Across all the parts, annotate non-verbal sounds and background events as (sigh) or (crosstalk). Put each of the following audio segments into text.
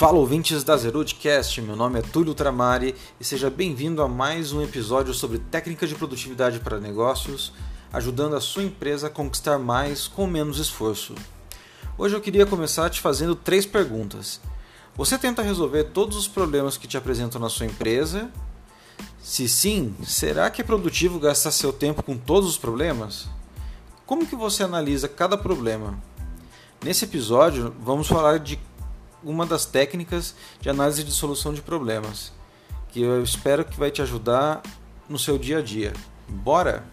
Fala ouvintes da Zerudcast, meu nome é Túlio Tramari e seja bem-vindo a mais um episódio sobre técnicas de produtividade para negócios, ajudando a sua empresa a conquistar mais com menos esforço. Hoje eu queria começar te fazendo três perguntas. Você tenta resolver todos os problemas que te apresentam na sua empresa? Se sim, será que é produtivo gastar seu tempo com todos os problemas? Como que você analisa cada problema? Nesse episódio, vamos falar de uma das técnicas de análise de solução de problemas, que eu espero que vai te ajudar no seu dia a dia. Bora?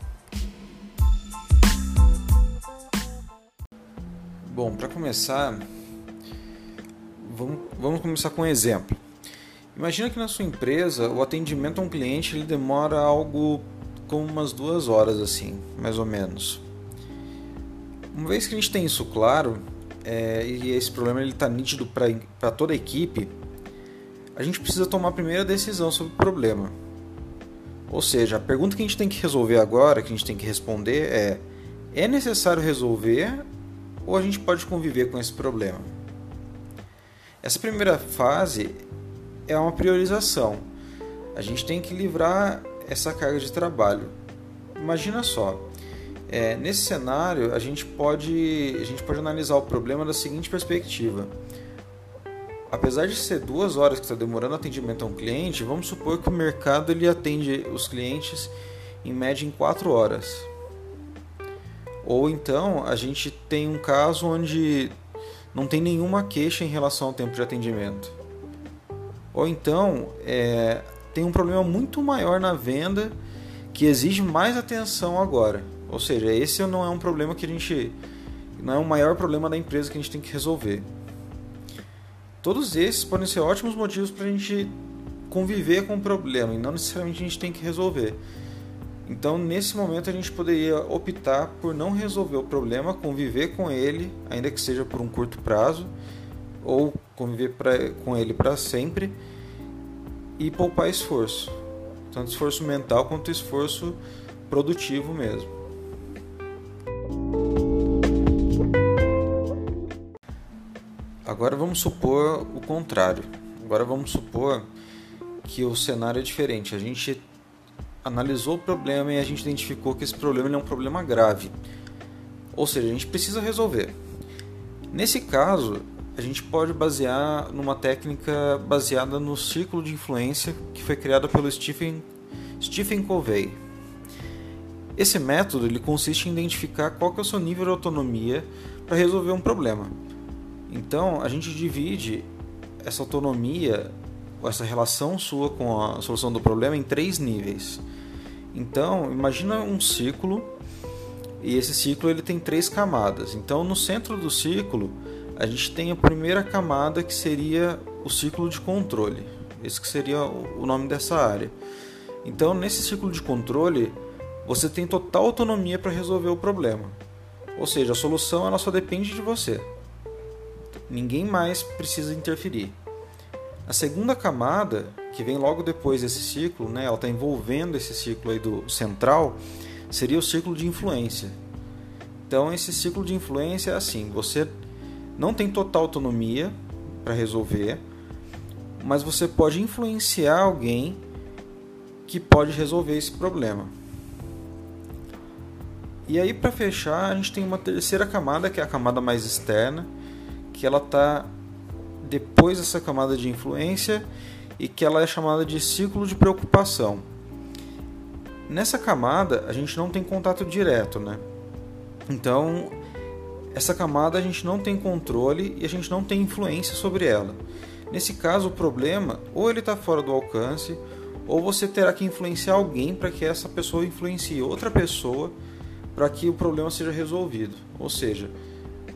Bom, para começar, vamos, vamos começar com um exemplo. Imagina que na sua empresa o atendimento a um cliente ele demora algo como umas duas horas assim, mais ou menos. Uma vez que a gente tem isso claro, é, e esse problema está nítido para toda a equipe, a gente precisa tomar a primeira decisão sobre o problema. Ou seja, a pergunta que a gente tem que resolver agora, que a gente tem que responder é: é necessário resolver ou a gente pode conviver com esse problema? Essa primeira fase é uma priorização. A gente tem que livrar essa carga de trabalho. Imagina só, é, nesse cenário, a gente, pode, a gente pode analisar o problema da seguinte perspectiva. Apesar de ser duas horas que está demorando atendimento a um cliente, vamos supor que o mercado ele atende os clientes em média em quatro horas. Ou então a gente tem um caso onde não tem nenhuma queixa em relação ao tempo de atendimento. Ou então é, tem um problema muito maior na venda que exige mais atenção agora. Ou seja, esse não é um problema que a gente. não é o maior problema da empresa que a gente tem que resolver. Todos esses podem ser ótimos motivos para a gente conviver com o problema e não necessariamente a gente tem que resolver. Então, nesse momento, a gente poderia optar por não resolver o problema, conviver com ele, ainda que seja por um curto prazo, ou conviver pra, com ele para sempre e poupar esforço, tanto esforço mental quanto esforço produtivo mesmo. Agora vamos supor o contrário. Agora vamos supor que o cenário é diferente. A gente analisou o problema e a gente identificou que esse problema é um problema grave. Ou seja, a gente precisa resolver. Nesse caso, a gente pode basear numa técnica baseada no círculo de influência que foi criada pelo Stephen, Stephen Covey. Esse método ele consiste em identificar qual é o seu nível de autonomia para resolver um problema. Então, a gente divide essa autonomia, essa relação sua com a solução do problema em três níveis. Então, imagina um ciclo e esse ciclo ele tem três camadas. Então, no centro do ciclo, a gente tem a primeira camada que seria o ciclo de controle. Esse que seria o nome dessa área. Então, nesse ciclo de controle, você tem total autonomia para resolver o problema. Ou seja, a solução ela só depende de você. Ninguém mais precisa interferir. A segunda camada, que vem logo depois desse ciclo, né, ela está envolvendo esse ciclo aí do central, seria o ciclo de influência. Então, esse ciclo de influência é assim: você não tem total autonomia para resolver, mas você pode influenciar alguém que pode resolver esse problema. E aí, para fechar, a gente tem uma terceira camada, que é a camada mais externa, que ela está depois dessa camada de influência e que ela é chamada de ciclo de preocupação. Nessa camada a gente não tem contato direto, né? Então essa camada a gente não tem controle e a gente não tem influência sobre ela. Nesse caso o problema ou ele está fora do alcance ou você terá que influenciar alguém para que essa pessoa influencie outra pessoa para que o problema seja resolvido. Ou seja,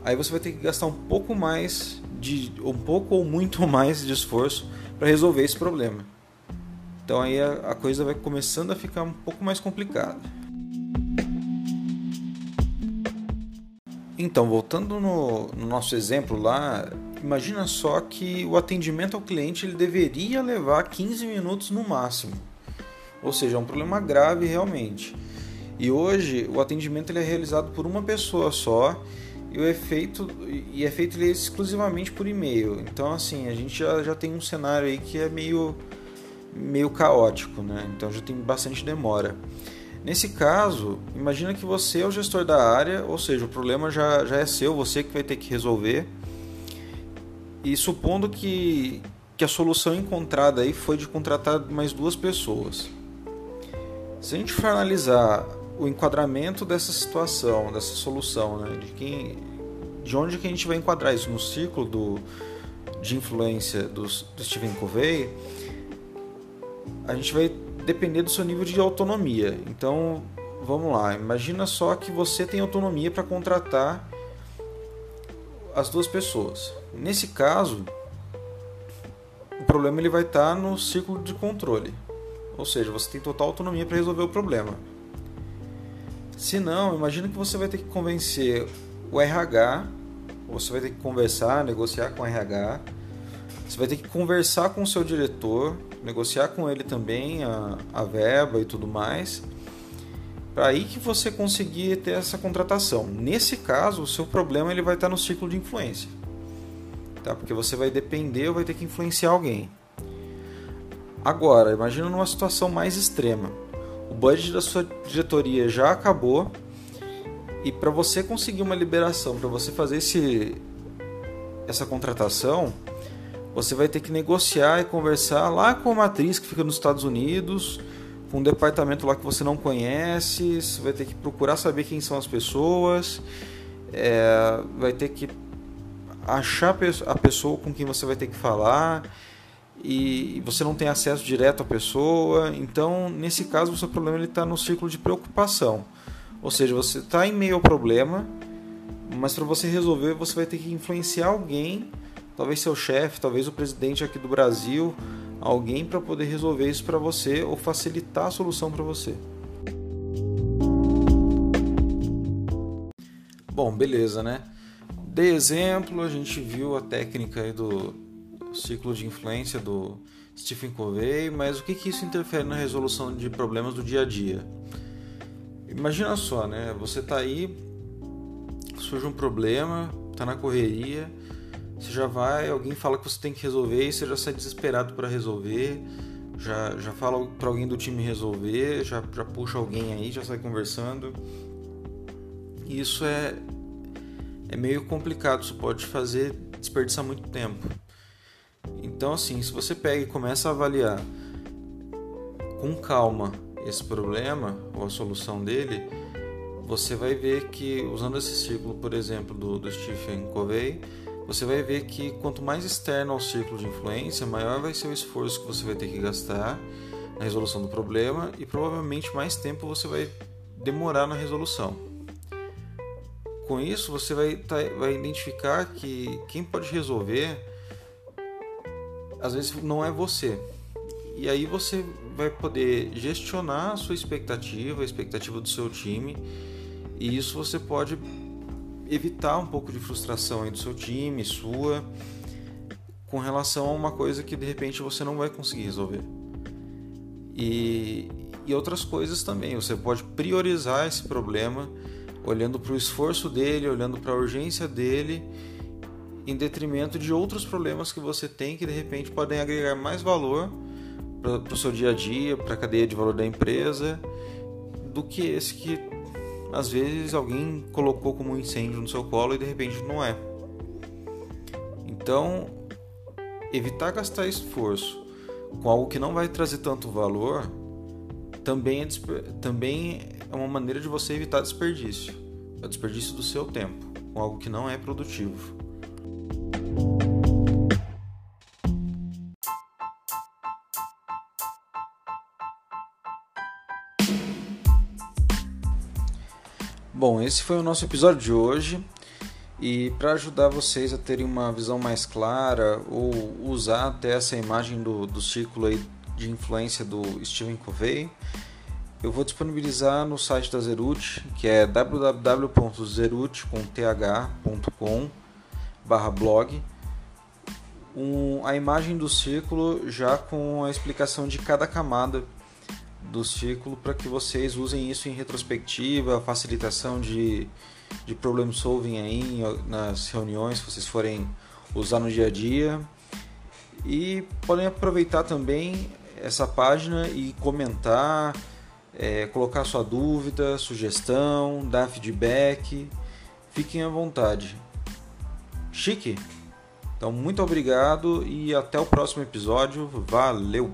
aí você vai ter que gastar um pouco mais de um pouco ou muito (laughs) mais de esforço para resolver esse problema. Então aí a, a, coisa vai começando a ficar um pouco mais complicada. Então, voltando no, no nosso exemplo lá, imagina só que o atendimento ao cliente ele deveria levar 15 minutos no máximo. Ou seja, é um problema grave realmente. E hoje o atendimento ele é realizado por uma pessoa só e o efeito e é feito exclusivamente por e-mail. Então assim, a gente já, já tem um cenário aí que é meio meio caótico, né? Então já tem bastante demora. Nesse caso, imagina que você é o gestor da área, ou seja, o problema já, já é seu, você que vai ter que resolver. E supondo que, que a solução encontrada aí foi de contratar mais duas pessoas. Se a gente for analisar o enquadramento dessa situação, dessa solução, né? de, quem, de onde que a gente vai enquadrar isso no ciclo do, de influência do, do Stephen Covey, a gente vai depender do seu nível de autonomia. Então, vamos lá, imagina só que você tem autonomia para contratar as duas pessoas. Nesse caso, o problema ele vai estar no ciclo de controle. Ou seja, você tem total autonomia para resolver o problema. Se não, imagina que você vai ter que convencer o RH, você vai ter que conversar, negociar com o RH, você vai ter que conversar com o seu diretor, negociar com ele também a, a verba e tudo mais, para aí que você conseguir ter essa contratação. Nesse caso, o seu problema ele vai estar no ciclo de influência, tá? Porque você vai depender ou vai ter que influenciar alguém. Agora, imagina numa situação mais extrema o budget da sua diretoria já acabou. E para você conseguir uma liberação, para você fazer esse, essa contratação, você vai ter que negociar e conversar lá com a matriz que fica nos Estados Unidos, com um departamento lá que você não conhece, você vai ter que procurar saber quem são as pessoas, é, vai ter que achar a pessoa com quem você vai ter que falar e você não tem acesso direto à pessoa. Então, nesse caso, o seu problema está no ciclo de preocupação. Ou seja, você está em meio ao problema, mas para você resolver, você vai ter que influenciar alguém, talvez seu chefe, talvez o presidente aqui do Brasil, alguém para poder resolver isso para você ou facilitar a solução para você. Bom, beleza, né? De exemplo, a gente viu a técnica aí do, ciclo de influência do Stephen Covey, mas o que, que isso interfere na resolução de problemas do dia a dia? Imagina só, né? Você está aí, surge um problema, está na correria, você já vai, alguém fala que você tem que resolver e você já sai desesperado para resolver, já, já fala para alguém do time resolver, já, já puxa alguém aí, já sai conversando. E isso é, é meio complicado, isso pode fazer desperdiçar muito tempo. Então, assim, se você pega e começa a avaliar com calma esse problema ou a solução dele, você vai ver que, usando esse ciclo, por exemplo, do, do Stephen Covey, você vai ver que quanto mais externo ao ciclo de influência, maior vai ser o esforço que você vai ter que gastar na resolução do problema e provavelmente mais tempo você vai demorar na resolução. Com isso, você vai, tá, vai identificar que quem pode resolver às vezes não é você. E aí você vai poder gestionar a sua expectativa, a expectativa do seu time, e isso você pode evitar um pouco de frustração aí do seu time, sua, com relação a uma coisa que de repente você não vai conseguir resolver. E, e outras coisas também, você pode priorizar esse problema olhando para o esforço dele, olhando para a urgência dele em detrimento de outros problemas que você tem que de repente podem agregar mais valor para o seu dia a dia, para a cadeia de valor da empresa, do que esse que às vezes alguém colocou como um incêndio no seu colo e de repente não é. Então, evitar gastar esforço com algo que não vai trazer tanto valor também é, também é uma maneira de você evitar desperdício. É o desperdício do seu tempo com algo que não é produtivo. Bom, esse foi o nosso episódio de hoje. E para ajudar vocês a terem uma visão mais clara ou usar até essa imagem do, do círculo aí de influência do Stephen Covey, eu vou disponibilizar no site da Zerut, que é www.zerut.com blog um, a imagem do círculo já com a explicação de cada camada do ciclo para que vocês usem isso em retrospectiva, facilitação de, de problem solving aí nas reuniões, se vocês forem usar no dia a dia. E podem aproveitar também essa página e comentar, é, colocar sua dúvida, sugestão, dar feedback. Fiquem à vontade. Chique? Então, muito obrigado e até o próximo episódio. Valeu!